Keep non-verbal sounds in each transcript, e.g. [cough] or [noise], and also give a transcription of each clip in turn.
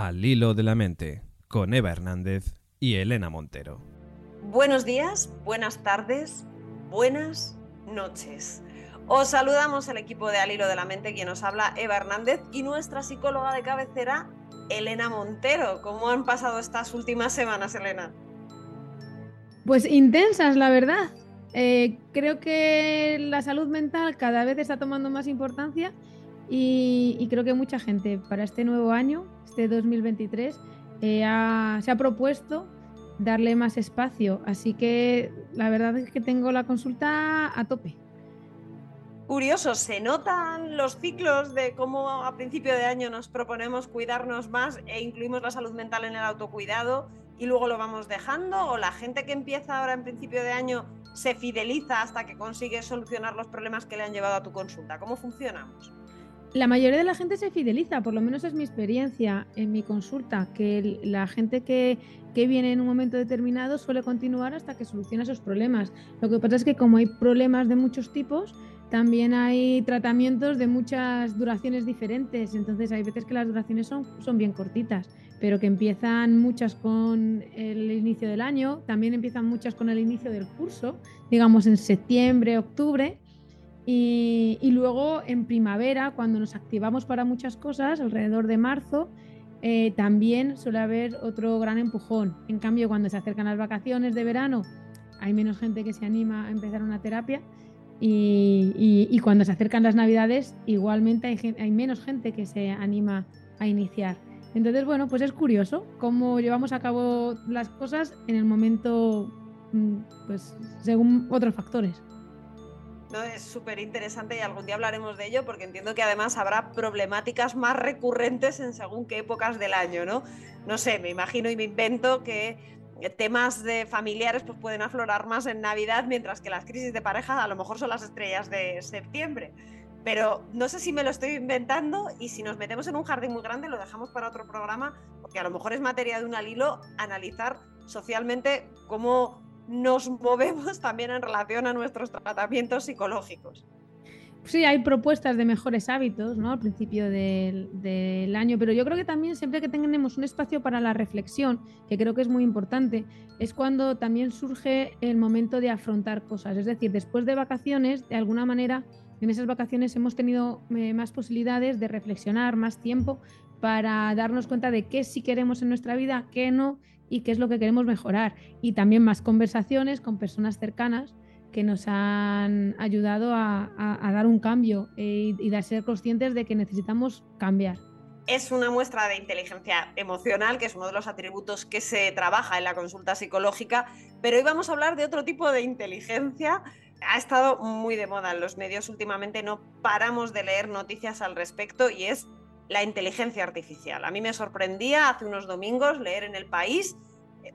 Al hilo de la mente, con Eva Hernández y Elena Montero. Buenos días, buenas tardes, buenas noches. Os saludamos el equipo de Al hilo de la mente, quien nos habla Eva Hernández y nuestra psicóloga de cabecera, Elena Montero. ¿Cómo han pasado estas últimas semanas, Elena? Pues intensas, la verdad. Eh, creo que la salud mental cada vez está tomando más importancia y, creo que mucha gente para este nuevo año, este 2023, eh, se ha propuesto darle más espacio. Así que la verdad es que tengo la consulta a tope. Curioso, ¿se notan los ciclos de cómo a principio de año nos proponemos cuidarnos más e incluimos la salud mental en el autocuidado y luego lo vamos dejando? ¿O la gente que empieza ahora en principio de año se fideliza hasta que consigue solucionar los problemas que le han llevado a tu consulta? ¿Cómo funcionamos? La mayoría de la gente se fideliza, por lo menos es mi experiencia en mi consulta, que la gente que, viene en un momento determinado suele continuar hasta que soluciona esos problemas. Lo que pasa es que como hay problemas de muchos tipos, también hay tratamientos de muchas duraciones diferentes, entonces hay veces que las duraciones son, son bien cortitas, pero que empiezan muchas con el inicio del año, también empiezan muchas con el inicio del curso, digamos en septiembre, octubre, y, luego en primavera, cuando nos activamos para muchas cosas, alrededor de marzo, eh, también suele haber otro gran empujón. En cambio, cuando se acercan las vacaciones de verano, hay menos gente que se anima a empezar una terapia. Y, cuando se acercan las navidades, igualmente hay, hay, menos gente que se anima a iniciar. Entonces, bueno, pues es curioso cómo llevamos a cabo las cosas en el momento, mm, pues según otros factores. ¿No? Es súper interesante y algún día hablaremos de ello porque entiendo que además habrá problemáticas más recurrentes en según qué épocas del año, ¿no? No sé, me imagino y me invento que temas de familiares pues pueden aflorar más en Navidad, mientras que las crisis de pareja a lo mejor son las estrellas de septiembre. Pero no sé si me lo estoy inventando y si nos metemos en un jardín muy grande lo dejamos para otro programa, porque a lo mejor es materia de un alilo analizar socialmente cómo nos movemos también en relación a nuestros tratamientos psicológicos. Sí, hay propuestas de mejores hábitos ¿no? al principio del, año, pero yo creo que también siempre que tenemos un espacio para la reflexión, que creo que es muy importante, es cuando también surge el momento de afrontar cosas. Es decir, después de vacaciones, de alguna manera, en esas vacaciones hemos tenido eh, más posibilidades de reflexionar, más tiempo para darnos cuenta de qué sí queremos en nuestra vida, qué no, y qué es lo que queremos mejorar. Y también más conversaciones con personas cercanas que nos han ayudado a, dar un cambio eh, y, a ser conscientes de que necesitamos cambiar. Es una muestra de inteligencia emocional, que es uno de los atributos que se trabaja en la consulta psicológica, pero hoy vamos a hablar de otro tipo de inteligencia. Ha estado muy de moda en los medios últimamente, no paramos de leer noticias al respecto y es la inteligencia artificial. A mí me sorprendía hace unos domingos leer en el país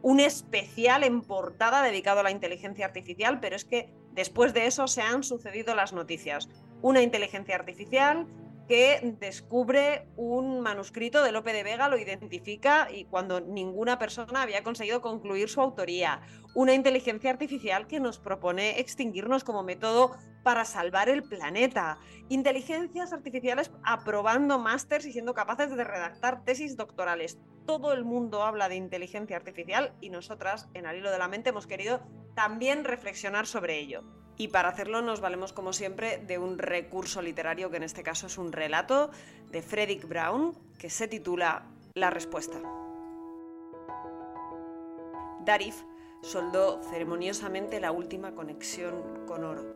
un especial en portada dedicado a la inteligencia artificial, pero es que después de eso se han sucedido las noticias. Una inteligencia artificial que descubre un manuscrito de Lope de Vega, lo identifica y cuando ninguna persona había conseguido concluir su autoría. Una inteligencia artificial que nos propone extinguirnos como método para salvar el planeta. Inteligencias artificiales aprobando másters y siendo capaces de redactar tesis doctorales. Todo el mundo habla de inteligencia artificial y nosotras en Al hilo de la mente hemos querido también reflexionar sobre ello. Y para hacerlo nos valemos como siempre de un recurso literario que en este caso es un relato de Frederick Brown que se titula La respuesta. Darif soldó ceremoniosamente la última conexión con oro.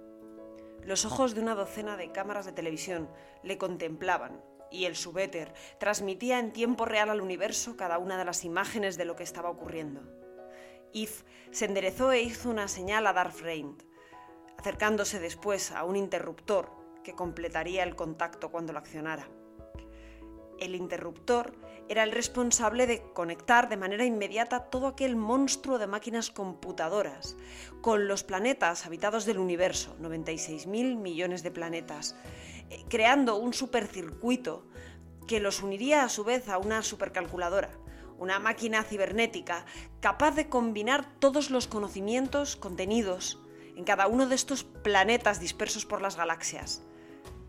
Los ojos de una docena de cámaras de televisión le contemplaban y el subéter transmitía en tiempo real al universo cada una de las imágenes de lo que estaba ocurriendo. If se enderezó e hizo una señal a Darth acercándose después a un interruptor que completaría el contacto cuando lo accionara. El interruptor era el responsable de conectar de manera inmediata todo aquel monstruo de máquinas computadoras con los planetas habitados del universo, 96.000 millones de planetas, eh, creando un supercircuito que los uniría a su vez a una supercalculadora, una máquina cibernética capaz de combinar todos los conocimientos contenidos en cada uno de estos planetas dispersos por las galaxias.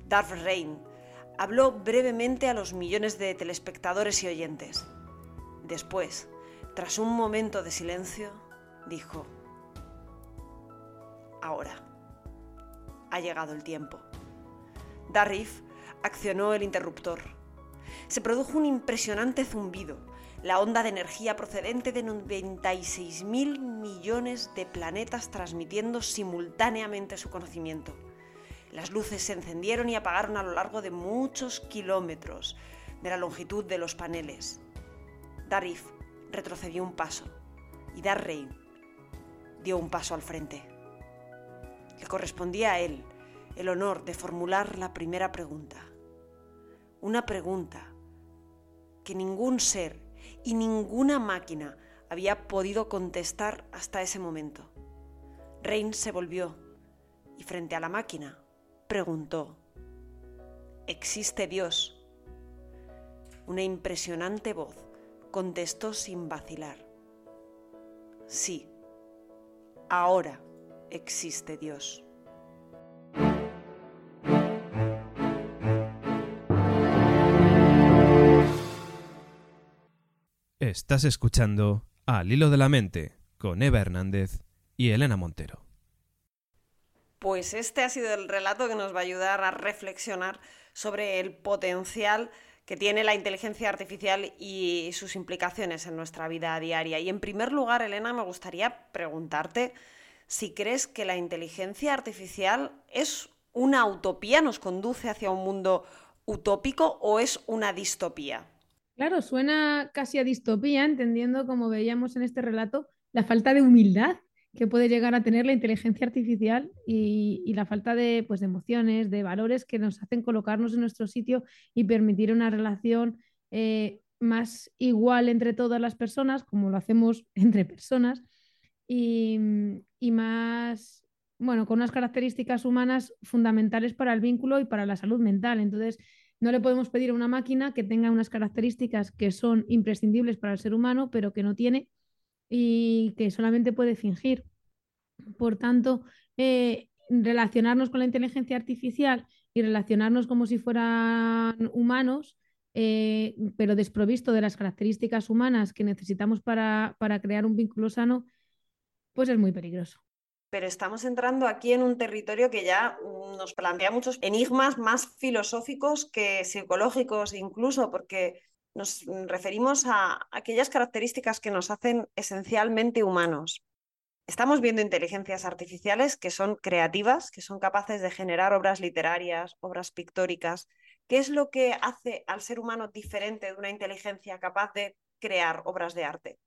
Darth Reign habló brevemente a los millones de telespectadores y oyentes. Después, tras un momento de silencio, dijo, Ahora, ha llegado el tiempo. Darif accionó el interruptor. Se produjo un impresionante zumbido, la onda de energía procedente de 96.000 millones de planetas transmitiendo simultáneamente su conocimiento. Las luces se encendieron y apagaron a lo largo de muchos kilómetros de la longitud de los paneles. Darif retrocedió un paso y Darrey dio un paso al frente. Le correspondía a él el honor de formular la primera pregunta. Una pregunta que ningún ser y ninguna máquina había podido contestar hasta ese momento. Rain se volvió y frente a la máquina preguntó, ¿existe Dios? Una impresionante voz contestó sin vacilar, sí, ahora existe Dios. Estás escuchando Al Hilo de la Mente con Eva Hernández y Elena Montero. Pues este ha sido el relato que nos va a ayudar a reflexionar sobre el potencial que tiene la inteligencia artificial y sus implicaciones en nuestra vida diaria. Y en primer lugar, Elena, me gustaría preguntarte si crees que la inteligencia artificial es una utopía, nos conduce hacia un mundo utópico o es una distopía. Claro, suena casi a distopía, entendiendo, como veíamos en este relato, la falta de humildad que puede llegar a tener la inteligencia artificial y, la falta de, pues, de emociones, de valores que nos hacen colocarnos en nuestro sitio y permitir una relación eh, más igual entre todas las personas, como lo hacemos [laughs] entre personas, y, y más, bueno, con unas características humanas fundamentales para el vínculo y para la salud mental. Entonces, no le podemos pedir a una máquina que tenga unas características que son imprescindibles para el ser humano, pero que no tiene y que solamente puede fingir. Por tanto, eh, relacionarnos con la inteligencia artificial y relacionarnos como si fueran humanos, eh, pero desprovisto de las características humanas que necesitamos para, para crear un vínculo sano, pues es muy peligroso pero estamos entrando aquí en un territorio que ya mm, nos plantea muchos enigmas más filosóficos que psicológicos incluso, porque nos referimos a aquellas características que nos hacen esencialmente humanos. Estamos viendo inteligencias artificiales que son creativas, que son capaces de generar obras literarias, obras pictóricas. ¿Qué es lo que hace al ser humano diferente de una inteligencia capaz de crear obras de arte?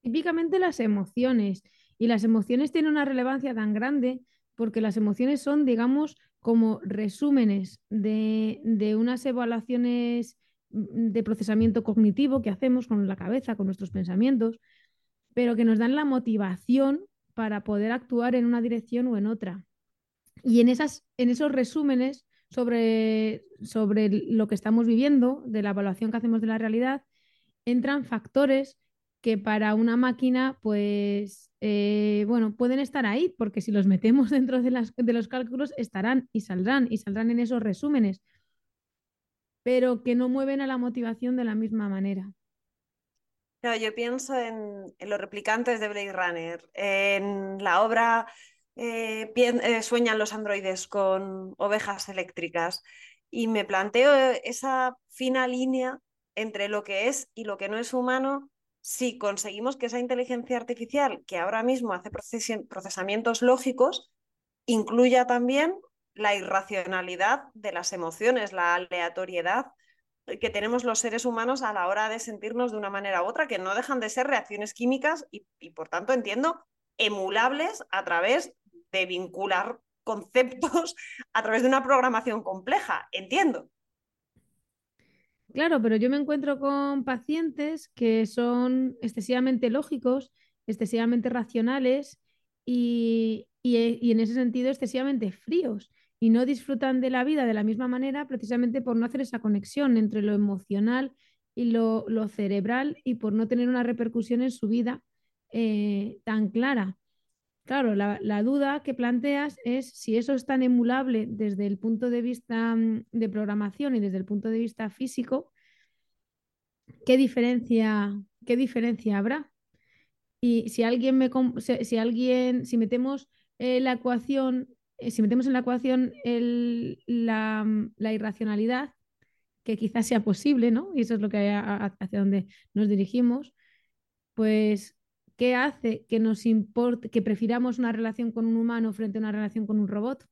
Típicamente las emociones. Y las emociones tienen una relevancia tan grande porque las emociones son, digamos, como resúmenes de, unas evaluaciones mm, de procesamiento cognitivo que hacemos con la cabeza, con nuestros pensamientos, pero que nos dan la motivación para poder actuar en una dirección o en otra. Y en, esas, en esos resúmenes sobre, sobre lo que estamos viviendo, de la evaluación que hacemos de la realidad, entran factores que para una máquina, pues, eh, bueno, pueden estar ahí, porque si los metemos [laughs] dentro de, las, de los cálculos, estarán y saldrán, y saldrán en esos resúmenes, pero que no mueven a la motivación de la misma manera. yo pienso en, los replicantes de Blade Runner, en la obra eh, eh, Sueñan los androides con ovejas eléctricas, y me planteo esa fina línea entre lo que es y lo que no es humano si conseguimos que esa inteligencia artificial, que ahora mismo hace procesamientos lógicos, incluya también la irracionalidad de las emociones, la aleatoriedad que tenemos los seres humanos a la hora de sentirnos de una manera u otra, que no dejan de ser reacciones químicas y, y por tanto entiendo emulables a través de vincular conceptos [laughs] a través de una programación compleja, entiendo. Claro, pero yo me encuentro con pacientes que son excesivamente lógicos, excesivamente racionales y, en ese sentido excesivamente fríos y no disfrutan de la vida de la misma manera precisamente por no hacer esa conexión entre lo emocional y lo, cerebral y por no tener una repercusión en su vida eh, tan clara. Claro, la, duda que planteas es si eso es tan emulable desde el punto de vista mm, de programación y desde el punto de vista físico, ¿qué diferencia ¿qué diferencia habrá? Y si alguien me si alguien, si metemos eh, la ecuación, eh, si metemos en la ecuación la, irracionalidad, que quizás sea posible, ¿no? Y eso es lo que hacia donde nos dirigimos, pues ¿qué hace que nos importe, que prefiramos una relación con un humano frente a una relación con un robot?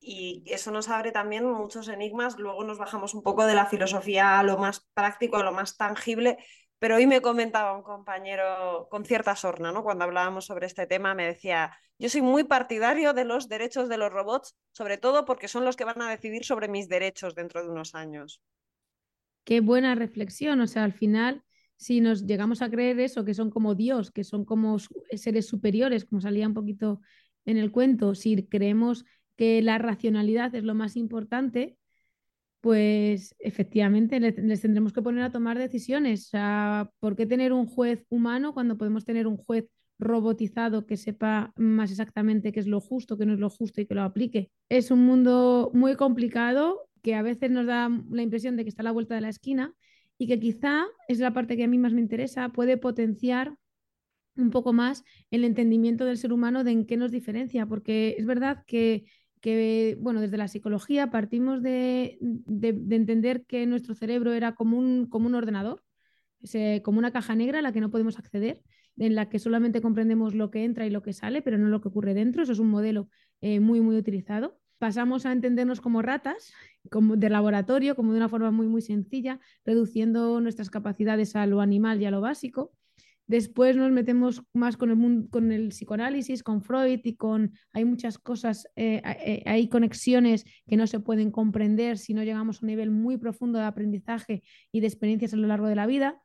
Y eso nos abre también muchos enigmas. Luego nos bajamos un poco de la filosofía a lo más práctico, a lo más tangible. Pero hoy me comentaba un compañero con cierta sorna, ¿no? Cuando hablábamos sobre este tema, me decía, yo soy muy partidario de los derechos de los robots, sobre todo porque son los que van a decidir sobre mis derechos dentro de unos años. Qué buena reflexión. O sea, al final si nos llegamos a creer eso, que son como Dios, que son como seres superiores, como salía un poquito en el cuento, si creemos que la racionalidad es lo más importante, pues efectivamente les, tendremos que poner a tomar decisiones. O ¿por qué tener un juez humano cuando podemos tener un juez robotizado que sepa más exactamente qué es lo justo, qué no es lo justo y que lo aplique? Es un mundo muy complicado que a veces nos da la impresión de que está a la vuelta de la esquina y que quizá es la parte que a mí más me interesa, puede potenciar un poco más el entendimiento del ser humano de en qué nos diferencia, porque es verdad que, bueno, desde la psicología partimos de, entender que nuestro cerebro era como un, como un ordenador, como una caja negra a la que no podemos acceder, en la que solamente comprendemos lo que entra y lo que sale, pero no lo que ocurre dentro. Eso es un modelo eh, muy, muy utilizado pasamos a entendernos como ratas, como de laboratorio, como de una forma muy, muy sencilla, reduciendo nuestras capacidades a lo animal y a lo básico. Después nos metemos más con el, con el psicoanálisis, con Freud y con... Hay muchas cosas, eh, eh, hay conexiones que no se pueden comprender si no llegamos a un nivel muy profundo de aprendizaje y de experiencias a lo largo de la vida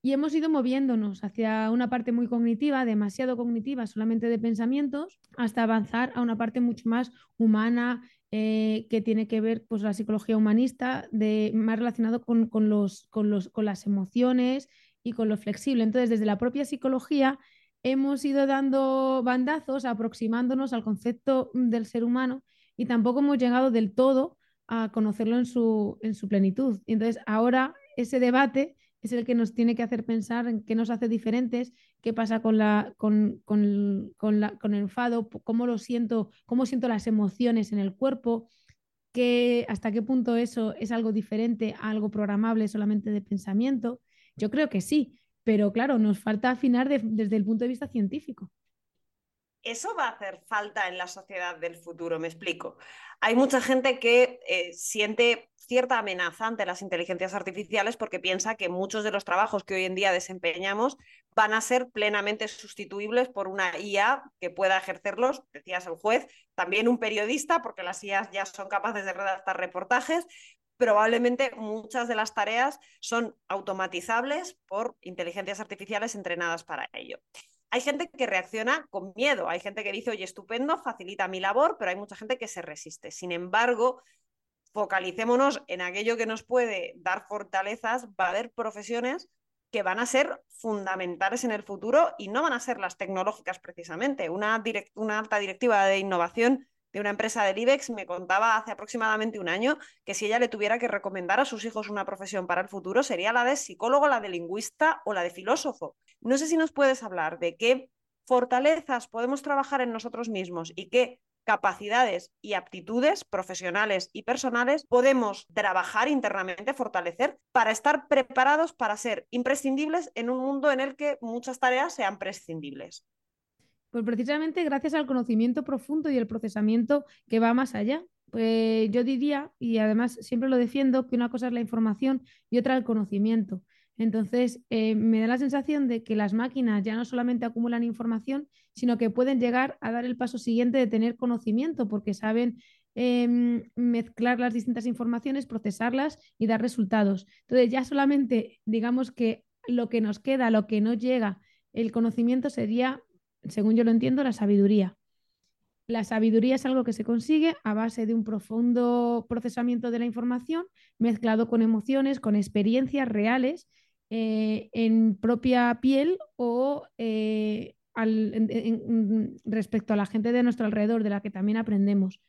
y hemos ido moviéndonos hacia una parte muy cognitiva, demasiado cognitiva, solamente de pensamientos, hasta avanzar a una parte mucho más humana, eh, que tiene que ver pues, la psicología humanista, de, más relacionado con, los, con, los, con las emociones y con lo flexible. Entonces, desde la propia psicología hemos ido dando bandazos, aproximándonos al concepto del ser humano y tampoco hemos llegado del todo a conocerlo en su, en su plenitud. Y entonces, ahora ese debate es el que nos tiene que hacer pensar en qué nos hace diferentes, qué pasa con, la, con, con, la, con el enfado, cómo lo siento, cómo siento las emociones en el cuerpo, qué, hasta qué punto eso es algo diferente a algo programable solamente de pensamiento. Yo creo que sí, pero claro, nos falta afinar desde el punto de vista científico. Eso va a hacer falta en la sociedad del futuro, me explico. Hay mucha gente que eh, siente cierta amenaza ante las inteligencias artificiales porque piensa que muchos de los trabajos que hoy en día desempeñamos van a ser plenamente sustituibles por una IA que pueda ejercerlos, decías el juez, también un periodista, porque las IAs ya son capaces de redactar reportajes, probablemente muchas de las tareas son automatizables por inteligencias artificiales entrenadas para ello. Hay gente que reacciona con miedo, hay gente que dice, oye, estupendo, facilita mi labor, pero hay mucha gente que se resiste. Sin embargo, focalicémonos en aquello que nos puede dar fortalezas, va a haber profesiones que van a ser fundamentales en el futuro y no van a ser las tecnológicas precisamente. Una, una alta directiva de innovación de una empresa del IBEX me contaba hace aproximadamente un año que si ella le tuviera que recomendar a sus hijos una profesión para el futuro sería la de psicólogo, la de lingüista o la de filósofo. No sé si nos puedes hablar de qué fortalezas podemos trabajar en nosotros mismos y qué capacidades y aptitudes profesionales y personales podemos trabajar internamente, fortalecer, para estar preparados para ser imprescindibles en un mundo en el que muchas tareas sean prescindibles. Pues precisamente gracias al conocimiento profundo y el procesamiento que va más allá. Pues yo diría, y además siempre lo defiendo, que una cosa es la información y otra el conocimiento. Entonces, eh, me da la sensación de que las máquinas ya no solamente acumulan información, sino que pueden llegar a dar el paso siguiente de tener conocimiento, porque saben em, mezclar las distintas informaciones, procesarlas y dar resultados. Entonces, ya solamente digamos que lo que nos queda, lo que no llega, el conocimiento sería, según yo lo entiendo, la sabiduría. La sabiduría es algo que se consigue a base de un profundo procesamiento de la información mezclado con emociones, con experiencias reales eh, en propia piel o eh, respecto a la gente de nuestro alrededor, de la que también aprendemos.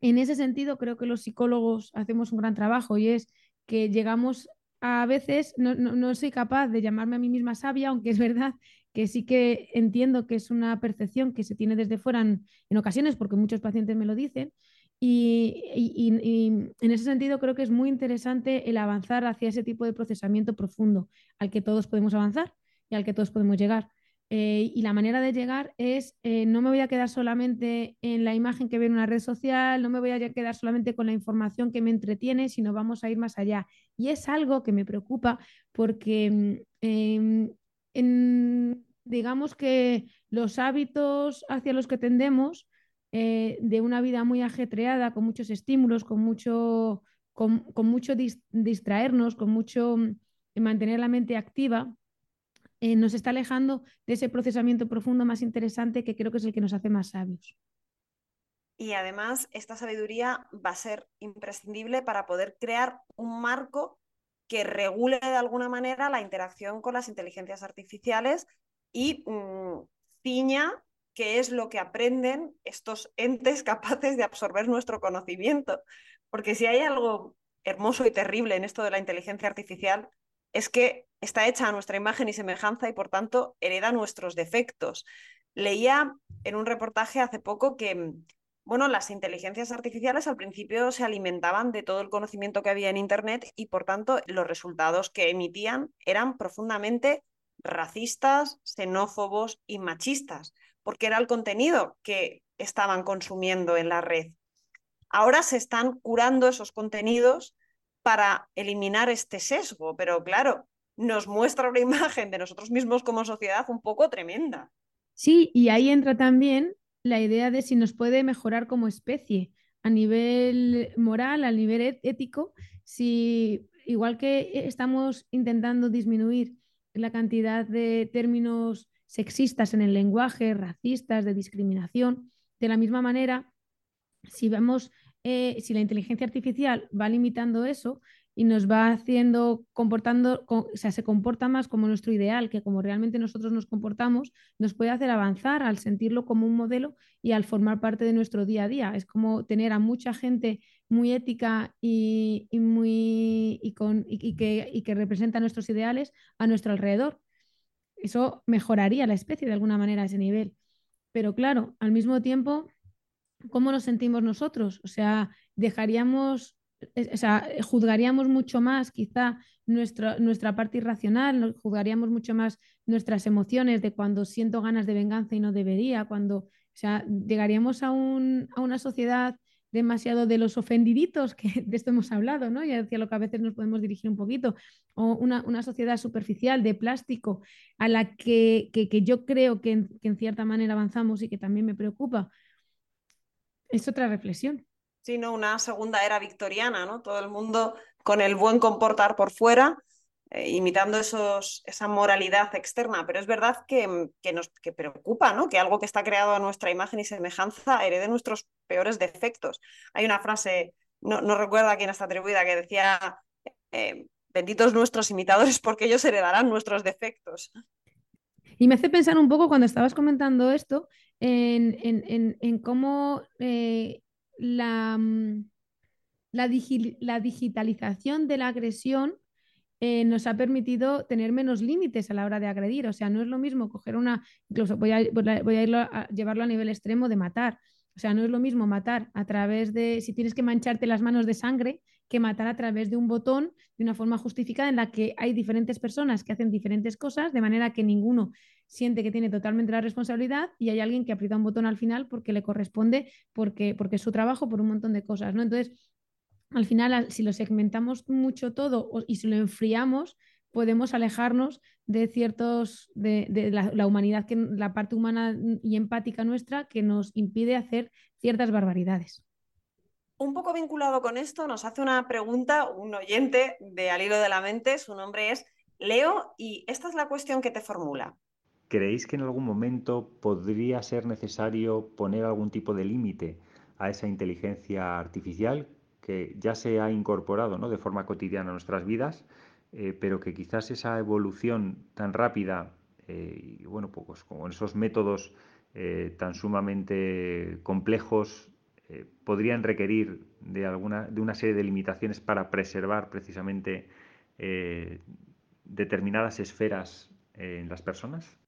En ese sentido, creo que los psicólogos hacemos un gran trabajo y es que llegamos a veces no, soy capaz de llamarme a mí misma sabia, aunque es verdad que sí que entiendo que es una percepción que se tiene desde fuera en, ocasiones, porque muchos pacientes me lo dicen. Y, en ese sentido creo que es muy interesante el avanzar hacia ese tipo de procesamiento profundo al que todos podemos avanzar y al que todos podemos llegar. Eh, y la manera de llegar es, eh, no me voy a quedar solamente en la imagen que veo en una red social, no me voy a quedar solamente con la información que me entretiene, sino vamos a ir más allá. Y es algo que me preocupa porque em, digamos que los hábitos hacia los que tendemos eh, de una vida muy ajetreada, con muchos estímulos, con mucho, con, mucho distraernos, con mucho mm, mantener la mente activa, eh, nos está alejando de ese procesamiento profundo más interesante que creo que es el que nos hace más sabios. Y además, esta sabiduría va a ser imprescindible para poder crear un marco que regule de alguna manera la interacción con las inteligencias artificiales y mm, ciña qué es lo que aprenden estos entes [laughs] capaces de absorber nuestro conocimiento. Porque si hay algo hermoso y terrible en esto de la inteligencia artificial, es que está hecha a nuestra imagen y semejanza y por tanto hereda nuestros defectos. Leía en un reportaje hace poco que bueno, las inteligencias artificiales al principio se alimentaban de todo el conocimiento que había en Internet y por tanto los resultados que emitían eran profundamente racistas, xenófobos y machistas, porque era el contenido que estaban consumiendo en la red. Ahora se están curando esos contenidos para eliminar este sesgo, pero claro, nos muestra una [laughs] imagen de nosotros mismos como sociedad un poco tremenda. Sí, y ahí entra también la idea de si nos puede mejorar como especie a nivel moral, a nivel ético, si igual que estamos intentando disminuir la cantidad de términos sexistas en el lenguaje, racistas, de discriminación, de la misma manera, si vemos eh, si la inteligencia artificial va limitando eso y nos va haciendo comportando, o sea, se comporta más como nuestro ideal que como realmente nosotros nos comportamos, nos puede hacer avanzar al sentirlo como un modelo y al formar parte de nuestro día a día. Es como tener a mucha gente muy ética y, muy, y, con, y, que, y que representa nuestros ideales a nuestro alrededor. Eso mejoraría la especie de alguna manera a ese nivel. Pero claro, al mismo tiempo ¿cómo nos sentimos nosotros? O sea, dejaríamos, o sea, juzgaríamos mucho más quizá nuestra, nuestra parte irracional, juzgaríamos mucho más nuestras emociones de cuando siento ganas de venganza y no debería, cuando, o sea, llegaríamos a, un, a una sociedad demasiado de los ofendiditos, que [laughs] de esto hemos hablado, ¿no? Y hacia lo que a veces nos podemos dirigir un poquito, o una, una sociedad superficial de plástico a la que, que, que yo creo que en, que en, cierta manera avanzamos y que también me preocupa, es otra reflexión. Sí, ¿no? Una segunda era victoriana, ¿no? Todo el mundo con el buen comportar por fuera, eh, imitando esos, esa moralidad externa. Pero es verdad que, que nos que preocupa, ¿no? Que algo que está creado a nuestra imagen y semejanza herede nuestros peores defectos. Hay una frase, no, no recuerdo a quién está atribuida, que decía, eh, benditos nuestros imitadores porque ellos heredarán nuestros defectos. Y me hace pensar un poco cuando estabas comentando esto, en, cómo eh, la, mm, la, digitalización de la agresión eh, nos ha permitido tener menos límites a la hora de agredir. O sea, no es lo mismo coger una, incluso voy a, voy a, a llevarlo a nivel extremo de matar. O sea, no es lo mismo matar a través de, si tienes que mancharte las manos de sangre, que matar a través de un botón de una forma justificada en la que hay diferentes personas que hacen diferentes cosas, de manera que ninguno siente que tiene totalmente la responsabilidad y hay alguien que aprieta un botón al final porque le corresponde, porque, porque es su trabajo, por un montón de cosas. ¿no? Entonces, al final, si lo segmentamos mucho todo y si lo enfriamos, podemos alejarnos de ciertos, de, la, humanidad, que, la parte humana y empática nuestra que nos impide hacer ciertas barbaridades. Un poco vinculado con esto, nos hace una pregunta un oyente de Al hilo de la mente, su nombre es Leo, y esta es la cuestión que te formula. ¿Creéis que en algún momento podría ser necesario poner algún tipo de límite a esa inteligencia artificial que ya se ha incorporado ¿no? de forma cotidiana a nuestras vidas, eh, pero que quizás esa evolución tan rápida eh, y bueno, pues con esos métodos eh, tan sumamente complejos podrían requerir de, alguna, de una serie de limitaciones para preservar precisamente eh, determinadas esferas en las personas?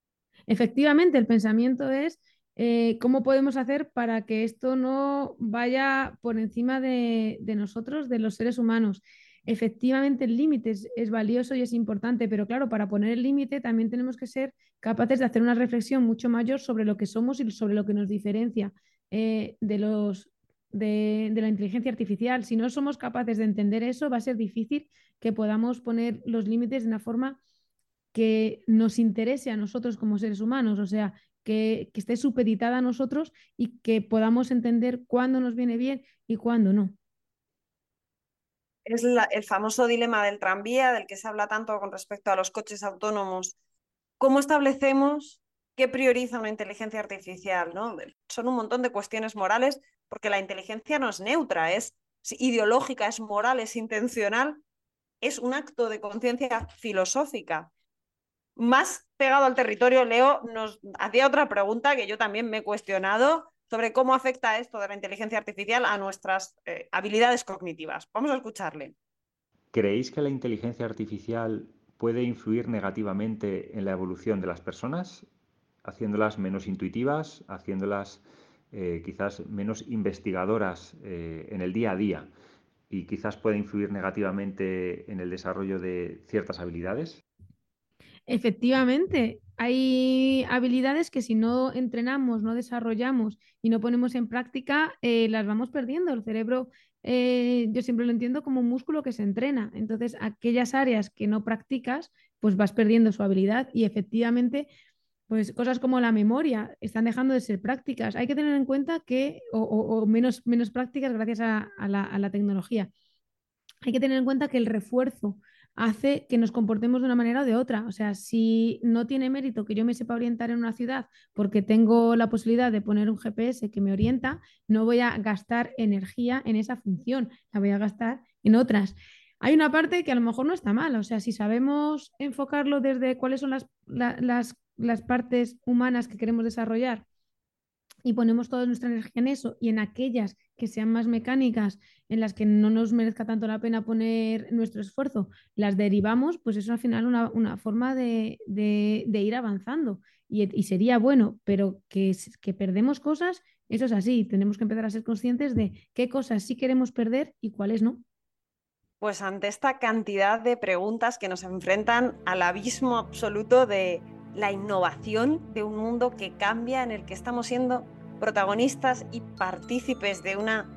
Efectivamente, el pensamiento es eh, cómo podemos hacer para que esto no vaya por encima de, nosotros, de los seres humanos. Efectivamente, el límite es, valioso y es importante, pero claro, para poner el límite también tenemos que ser capaces de hacer una reflexión mucho mayor sobre lo que somos y sobre lo que nos diferencia eh, de, los, de, la inteligencia artificial. Si no somos capaces de entender eso, va a ser difícil que podamos poner los límites de una forma que nos interese a nosotros como seres humanos. O sea, que, esté supeditada a nosotros y que podamos entender cuándo nos viene bien y cuándo no. Es el famoso dilema del tranvía, del que se habla tanto con respecto a los coches autónomos. ¿Cómo establecemos qué prioriza una inteligencia artificial? Son un montón de cuestiones morales, porque la inteligencia no es neutra, es ideológica, es moral, es intencional, es un acto de conciencia filosófica más pegado al territorio, Leo nos hacía otra pregunta que yo también me he cuestionado sobre cómo afecta esto de la inteligencia artificial a nuestras eh, habilidades cognitivas. Vamos a escucharle. ¿Creéis que la inteligencia artificial puede influir negativamente en la evolución de las personas, haciéndolas menos intuitivas, haciéndolas eh, quizás menos investigadoras eh, en el día a día y quizás pueda influir negativamente en el desarrollo de ciertas habilidades? Efectivamente, hay habilidades que si no entrenamos, no desarrollamos y no ponemos en práctica, eh, las vamos perdiendo. El cerebro, eh, yo siempre lo entiendo como un músculo que se entrena. Entonces, aquellas áreas que no practicas, pues vas perdiendo su habilidad y efectivamente, pues cosas como la memoria están dejando de ser prácticas. Hay que tener en cuenta que, o, menos, menos prácticas gracias a la tecnología. Hay que tener en cuenta que el refuerzo hace que nos comportemos de una manera o de otra. O sea, si no tiene mérito que yo me sepa orientar en una ciudad porque tengo la posibilidad de poner un GPS que me orienta, no voy a gastar energía en esa función, la voy a gastar en otras. Hay una parte que a lo mejor no está mal, o sea, si sabemos enfocarlo desde cuáles son las, las, las partes humanas que queremos desarrollar y ponemos toda nuestra energía en eso y en aquellas que sean más mecánicas, en las que no nos merezca tanto la pena poner nuestro esfuerzo, las derivamos, pues es al final una, forma de, ir avanzando. Y, sería bueno, pero que, que perdemos cosas, eso es así. Tenemos que empezar a ser conscientes de qué cosas sí queremos perder y cuáles no. Pues ante esta cantidad de preguntas que nos enfrentan al abismo absoluto de la innovación de un mundo que cambia, en el que estamos siendo protagonistas y partícipes de una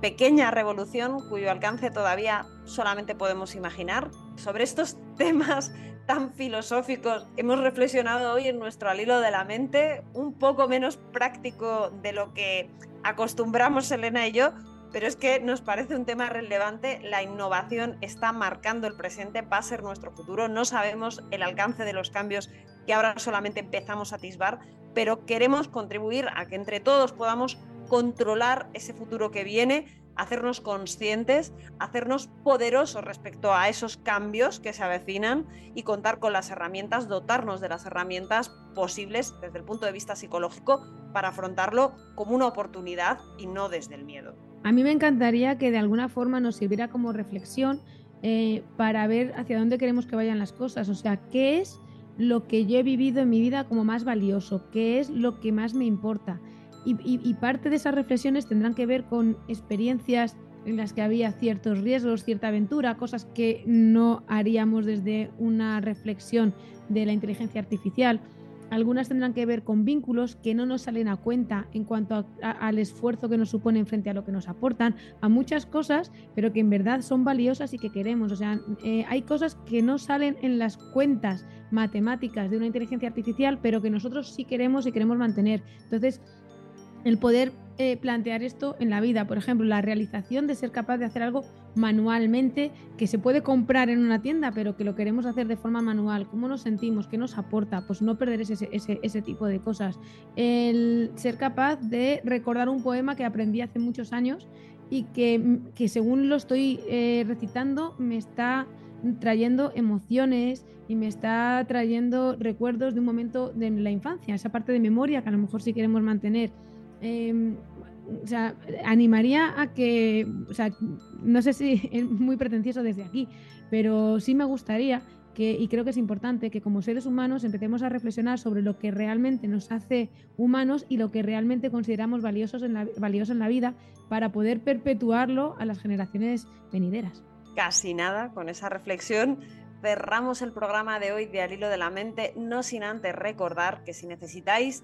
pequeña revolución cuyo alcance todavía solamente podemos imaginar. Sobre estos [laughs] temas tan filosóficos hemos reflexionado hoy en nuestro alilo de la mente, un poco menos práctico de lo que acostumbramos Elena y yo, pero es que nos parece un tema relevante. La innovación está marcando el presente, va a ser nuestro futuro. No sabemos el alcance de los cambios que ahora solamente empezamos a atisbar, pero queremos contribuir a que entre todos podamos controlar ese futuro que viene, hacernos conscientes, hacernos poderosos respecto a esos cambios que se avecinan y contar con las herramientas, dotarnos de las herramientas posibles desde el punto de vista psicológico para afrontarlo como una oportunidad y no desde el miedo. A mí me encantaría que de alguna forma nos sirviera como reflexión eh, para ver hacia dónde queremos que vayan las cosas, o sea, qué es lo que yo he vivido en mi vida como más valioso, qué es lo que más me importa. Y, parte de esas reflexiones tendrán que ver con experiencias en las que había ciertos riesgos, cierta aventura, cosas que no haríamos desde una reflexión de la inteligencia artificial. Algunas tendrán que ver con vínculos que no nos salen a cuenta en cuanto al esfuerzo que nos suponen frente a lo que nos aportan, a muchas cosas, pero que en verdad son valiosas y que queremos. O sea, eh, hay cosas que no salen en las cuentas matemáticas de una inteligencia artificial, pero que nosotros sí queremos y queremos mantener. Entonces, el poder eh, plantear esto en la vida. Por ejemplo, la realización de ser capaz de hacer algo manualmente que se puede comprar en una tienda, pero que lo queremos hacer de forma manual. ¿Cómo nos sentimos? ¿Qué nos aporta? Pues no perder ese, ese, tipo de cosas. El ser capaz de recordar un poema que aprendí hace muchos años y que, que según lo estoy eh, recitando me está trayendo emociones y me está trayendo recuerdos de un momento de la infancia, esa parte de memoria que a lo mejor sí queremos mantener. Em, o sea, animaría a que, o sea, no sé si [laughs] es muy pretencioso desde aquí, pero sí me gustaría que, y creo que es importante que como seres humanos empecemos a reflexionar sobre lo que realmente nos hace humanos y lo que realmente consideramos valiosos en la, valioso en la vida para poder perpetuarlo a las generaciones venideras. Casi nada con esa reflexión cerramos el programa de hoy de Al Hilo de la Mente, no sin antes recordar que si necesitáis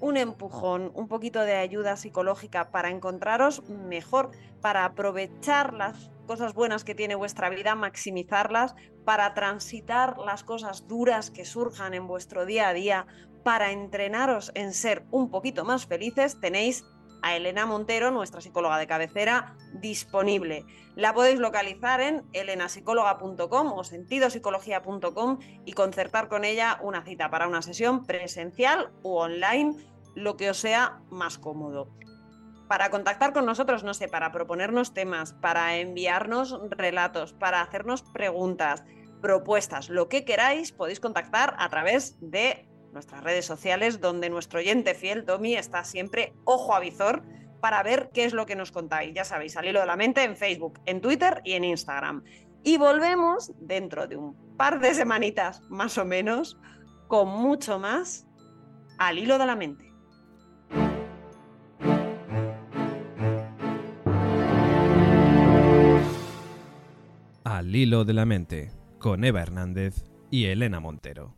un empujón, un poquito de ayuda psicológica para encontraros mejor, para aprovechar las cosas buenas que tiene vuestra vida, maximizarlas, para transitar las cosas duras que surjan en vuestro día a día, para entrenaros en ser un poquito más felices, tenéis a Elena Montero, nuestra psicóloga de cabecera, disponible. La podéis localizar en elenapsicóloga.com o sentidopsicología.com y concertar con ella una cita para una sesión presencial u online, lo que os sea más cómodo. Para contactar con nosotros, no sé, para proponernos temas, para enviarnos relatos, para hacernos preguntas, propuestas, lo que queráis, podéis contactar a través de nuestras redes sociales, donde nuestro oyente fiel, Tommy, está siempre ojo a visor para ver qué es lo que nos contáis. Ya sabéis, al hilo de la mente en Facebook, en Twitter y en Instagram. Y volvemos dentro de un par de semanitas, más o menos, con mucho más al hilo de la mente. Al hilo de la mente, con Eva Hernández y Elena Montero.